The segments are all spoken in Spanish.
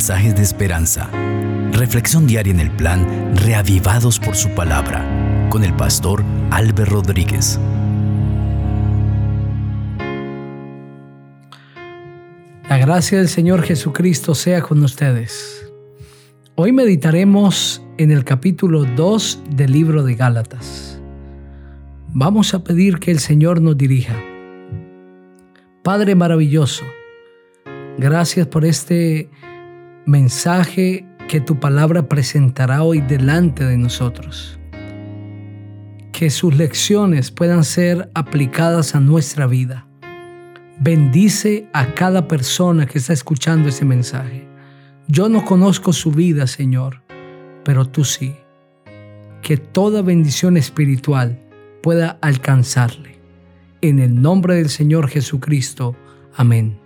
mensajes de esperanza. Reflexión diaria en el plan Reavivados por su palabra con el pastor Álvaro Rodríguez. La gracia del Señor Jesucristo sea con ustedes. Hoy meditaremos en el capítulo 2 del libro de Gálatas. Vamos a pedir que el Señor nos dirija. Padre maravilloso, gracias por este mensaje que tu palabra presentará hoy delante de nosotros. Que sus lecciones puedan ser aplicadas a nuestra vida. Bendice a cada persona que está escuchando ese mensaje. Yo no conozco su vida, Señor, pero tú sí. Que toda bendición espiritual pueda alcanzarle en el nombre del Señor Jesucristo. Amén.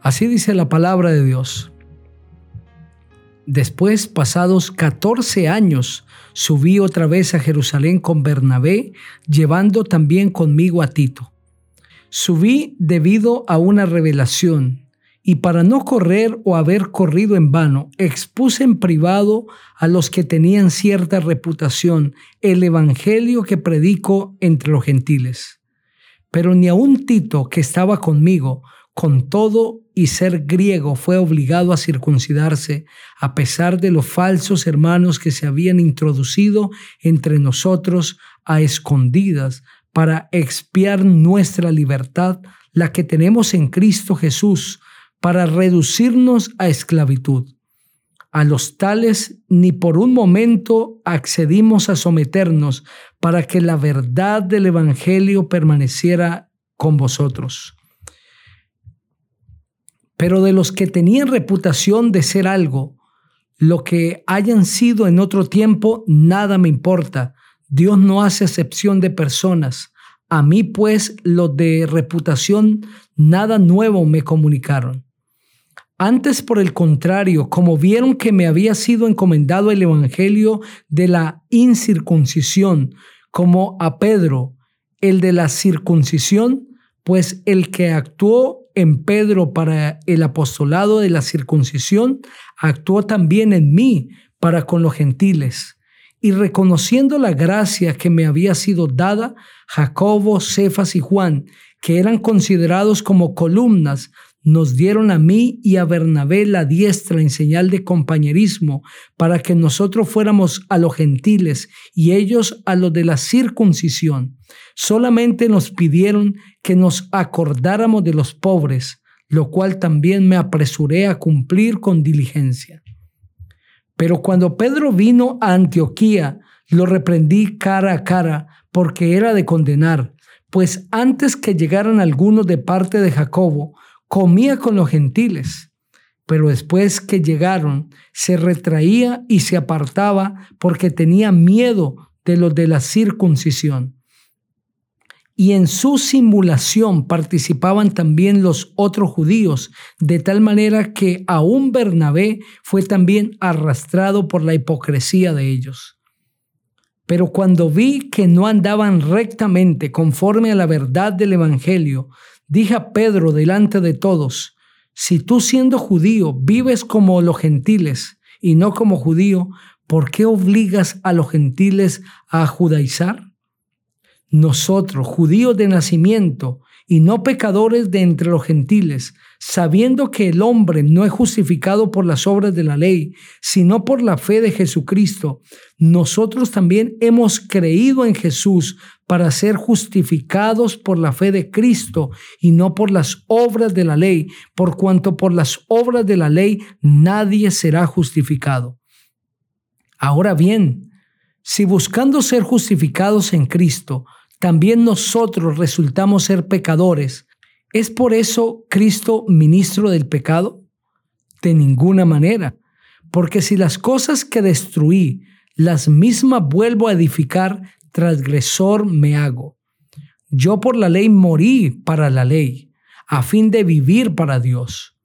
Así dice la palabra de Dios. Después, pasados 14 años, subí otra vez a Jerusalén con Bernabé, llevando también conmigo a Tito. Subí debido a una revelación, y para no correr o haber corrido en vano, expuse en privado a los que tenían cierta reputación el Evangelio que predico entre los gentiles pero ni aun Tito, que estaba conmigo, con todo y ser griego, fue obligado a circuncidarse, a pesar de los falsos hermanos que se habían introducido entre nosotros a escondidas para expiar nuestra libertad, la que tenemos en Cristo Jesús, para reducirnos a esclavitud. A los tales ni por un momento accedimos a someternos para que la verdad del Evangelio permaneciera con vosotros. Pero de los que tenían reputación de ser algo, lo que hayan sido en otro tiempo, nada me importa. Dios no hace excepción de personas. A mí pues los de reputación nada nuevo me comunicaron antes, por el contrario, como vieron que me había sido encomendado el Evangelio de la incircuncisión, como a Pedro, el de la circuncisión, pues el que actuó en Pedro para el apostolado de la circuncisión, actuó también en mí para con los gentiles. Y reconociendo la gracia que me había sido dada, Jacobo, Cefas y Juan, que eran considerados como columnas nos dieron a mí y a Bernabé la diestra en señal de compañerismo para que nosotros fuéramos a los gentiles y ellos a los de la circuncisión. Solamente nos pidieron que nos acordáramos de los pobres, lo cual también me apresuré a cumplir con diligencia. Pero cuando Pedro vino a Antioquía, lo reprendí cara a cara porque era de condenar, pues antes que llegaran algunos de parte de Jacobo, comía con los gentiles, pero después que llegaron, se retraía y se apartaba porque tenía miedo de los de la circuncisión. Y en su simulación participaban también los otros judíos, de tal manera que aún Bernabé fue también arrastrado por la hipocresía de ellos. Pero cuando vi que no andaban rectamente conforme a la verdad del Evangelio, Dije a Pedro delante de todos, si tú siendo judío vives como los gentiles y no como judío, ¿por qué obligas a los gentiles a judaizar? Nosotros, judíos de nacimiento y no pecadores de entre los gentiles, sabiendo que el hombre no es justificado por las obras de la ley, sino por la fe de Jesucristo, nosotros también hemos creído en Jesús para ser justificados por la fe de Cristo y no por las obras de la ley, por cuanto por las obras de la ley nadie será justificado. Ahora bien, si buscando ser justificados en Cristo, también nosotros resultamos ser pecadores, ¿Es por eso Cristo ministro del pecado? De ninguna manera, porque si las cosas que destruí, las mismas vuelvo a edificar, transgresor me hago. Yo por la ley morí para la ley, a fin de vivir para Dios.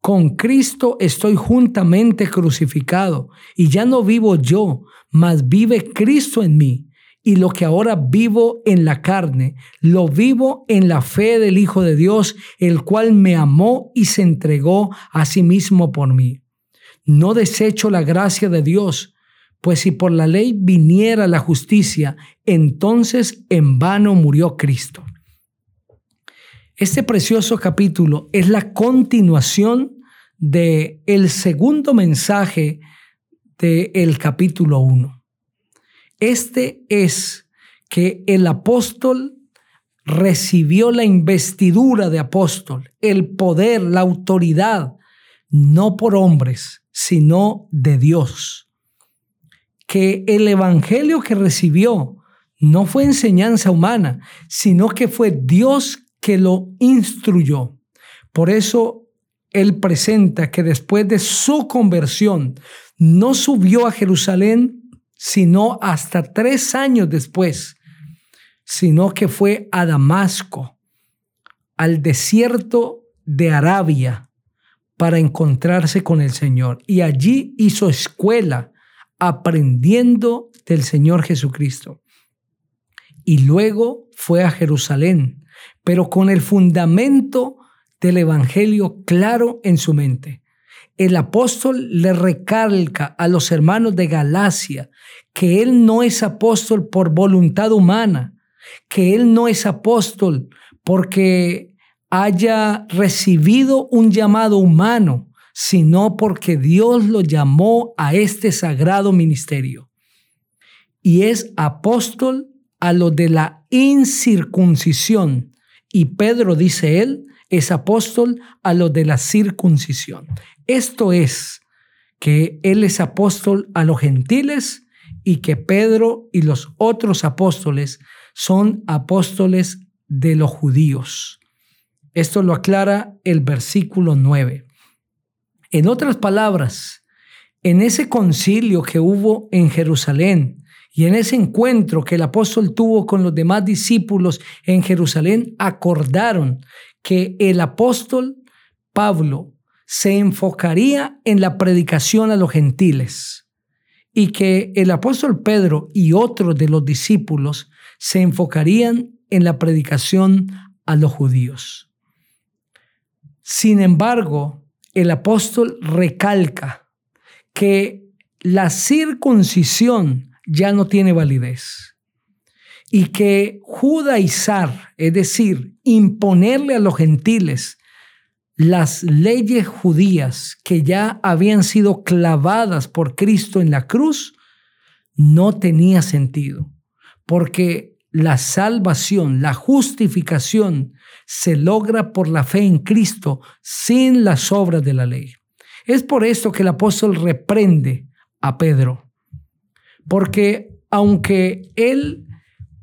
Con Cristo estoy juntamente crucificado, y ya no vivo yo, mas vive Cristo en mí y lo que ahora vivo en la carne, lo vivo en la fe del Hijo de Dios, el cual me amó y se entregó a sí mismo por mí. No desecho la gracia de Dios, pues si por la ley viniera la justicia, entonces en vano murió Cristo. Este precioso capítulo es la continuación de el segundo mensaje del capítulo 1. Este es que el apóstol recibió la investidura de apóstol, el poder, la autoridad, no por hombres, sino de Dios. Que el evangelio que recibió no fue enseñanza humana, sino que fue Dios que lo instruyó. Por eso él presenta que después de su conversión no subió a Jerusalén sino hasta tres años después, sino que fue a Damasco, al desierto de Arabia, para encontrarse con el Señor. Y allí hizo escuela, aprendiendo del Señor Jesucristo. Y luego fue a Jerusalén, pero con el fundamento del Evangelio claro en su mente el apóstol le recalca a los hermanos de Galacia que él no es apóstol por voluntad humana, que él no es apóstol porque haya recibido un llamado humano, sino porque Dios lo llamó a este sagrado ministerio. Y es apóstol a lo de la incircuncisión. Y Pedro, dice él, es apóstol a lo de la circuncisión. Esto es que Él es apóstol a los gentiles y que Pedro y los otros apóstoles son apóstoles de los judíos. Esto lo aclara el versículo 9. En otras palabras, en ese concilio que hubo en Jerusalén y en ese encuentro que el apóstol tuvo con los demás discípulos en Jerusalén, acordaron que el apóstol Pablo se enfocaría en la predicación a los gentiles y que el apóstol Pedro y otros de los discípulos se enfocarían en la predicación a los judíos. Sin embargo, el apóstol recalca que la circuncisión ya no tiene validez y que judaizar, es decir, imponerle a los gentiles las leyes judías que ya habían sido clavadas por Cristo en la cruz, no tenía sentido, porque la salvación, la justificación se logra por la fe en Cristo sin las obras de la ley. Es por esto que el apóstol reprende a Pedro, porque aunque él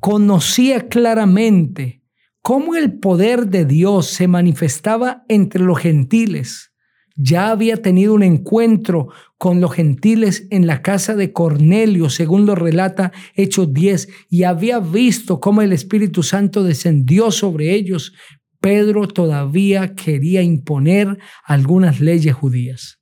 conocía claramente cómo el poder de Dios se manifestaba entre los gentiles. Ya había tenido un encuentro con los gentiles en la casa de Cornelio, según lo relata Hechos 10, y había visto cómo el Espíritu Santo descendió sobre ellos. Pedro todavía quería imponer algunas leyes judías.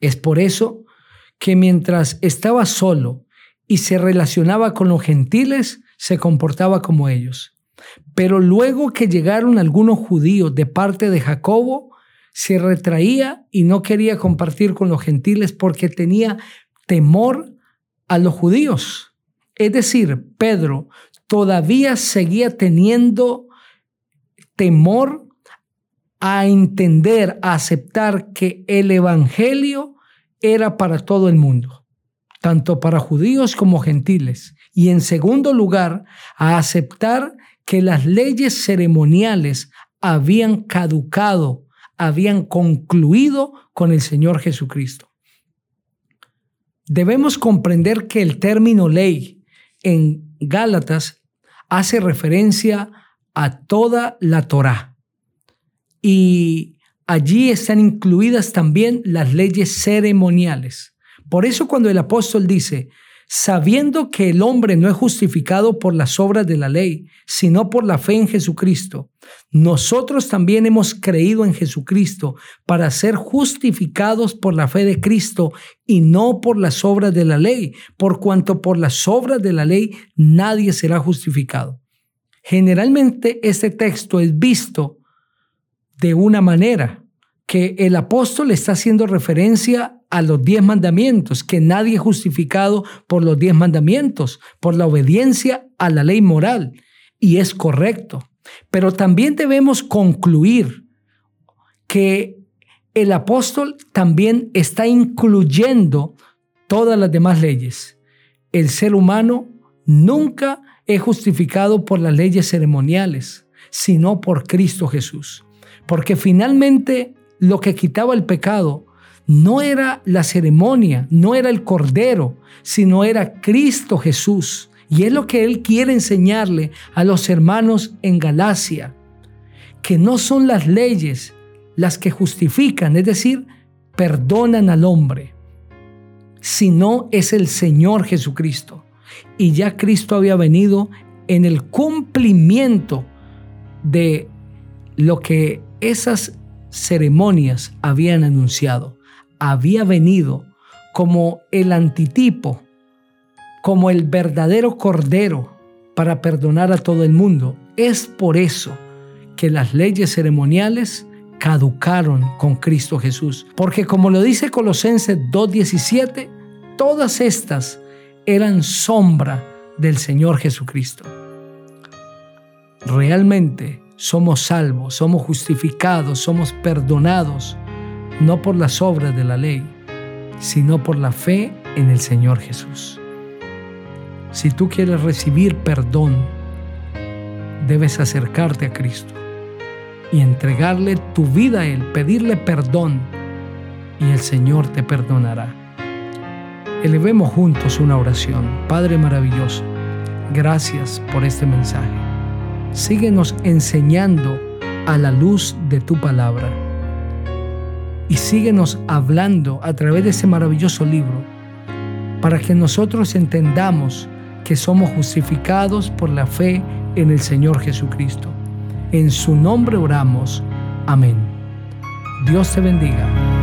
Es por eso que mientras estaba solo y se relacionaba con los gentiles, se comportaba como ellos. Pero luego que llegaron algunos judíos de parte de Jacobo, se retraía y no quería compartir con los gentiles porque tenía temor a los judíos. Es decir, Pedro todavía seguía teniendo temor a entender, a aceptar que el Evangelio era para todo el mundo, tanto para judíos como gentiles. Y en segundo lugar, a aceptar que las leyes ceremoniales habían caducado, habían concluido con el Señor Jesucristo. Debemos comprender que el término ley en Gálatas hace referencia a toda la Torá. Y allí están incluidas también las leyes ceremoniales. Por eso cuando el apóstol dice, sabiendo que el hombre no es justificado por las obras de la ley, sino por la fe en Jesucristo. Nosotros también hemos creído en Jesucristo para ser justificados por la fe de Cristo y no por las obras de la ley, por cuanto por las obras de la ley nadie será justificado. Generalmente este texto es visto de una manera, que el apóstol está haciendo referencia a los diez mandamientos, que nadie es justificado por los diez mandamientos, por la obediencia a la ley moral. Y es correcto. Pero también debemos concluir que el apóstol también está incluyendo todas las demás leyes. El ser humano nunca es justificado por las leyes ceremoniales, sino por Cristo Jesús. Porque finalmente lo que quitaba el pecado no era la ceremonia, no era el cordero, sino era Cristo Jesús. Y es lo que Él quiere enseñarle a los hermanos en Galacia, que no son las leyes las que justifican, es decir, perdonan al hombre, sino es el Señor Jesucristo. Y ya Cristo había venido en el cumplimiento de lo que esas ceremonias habían anunciado. Había venido como el antitipo, como el verdadero cordero para perdonar a todo el mundo. Es por eso que las leyes ceremoniales caducaron con Cristo Jesús. Porque como lo dice Colosenses 2.17, todas estas eran sombra del Señor Jesucristo. Realmente somos salvos, somos justificados, somos perdonados, no por las obras de la ley, sino por la fe en el Señor Jesús. Si tú quieres recibir perdón, debes acercarte a Cristo y entregarle tu vida a Él, pedirle perdón y el Señor te perdonará. Elevemos juntos una oración. Padre maravilloso, gracias por este mensaje síguenos enseñando a la luz de tu palabra. Y síguenos hablando a través de ese maravilloso libro para que nosotros entendamos que somos justificados por la fe en el Señor Jesucristo. En su nombre oramos. Amén. Dios te bendiga.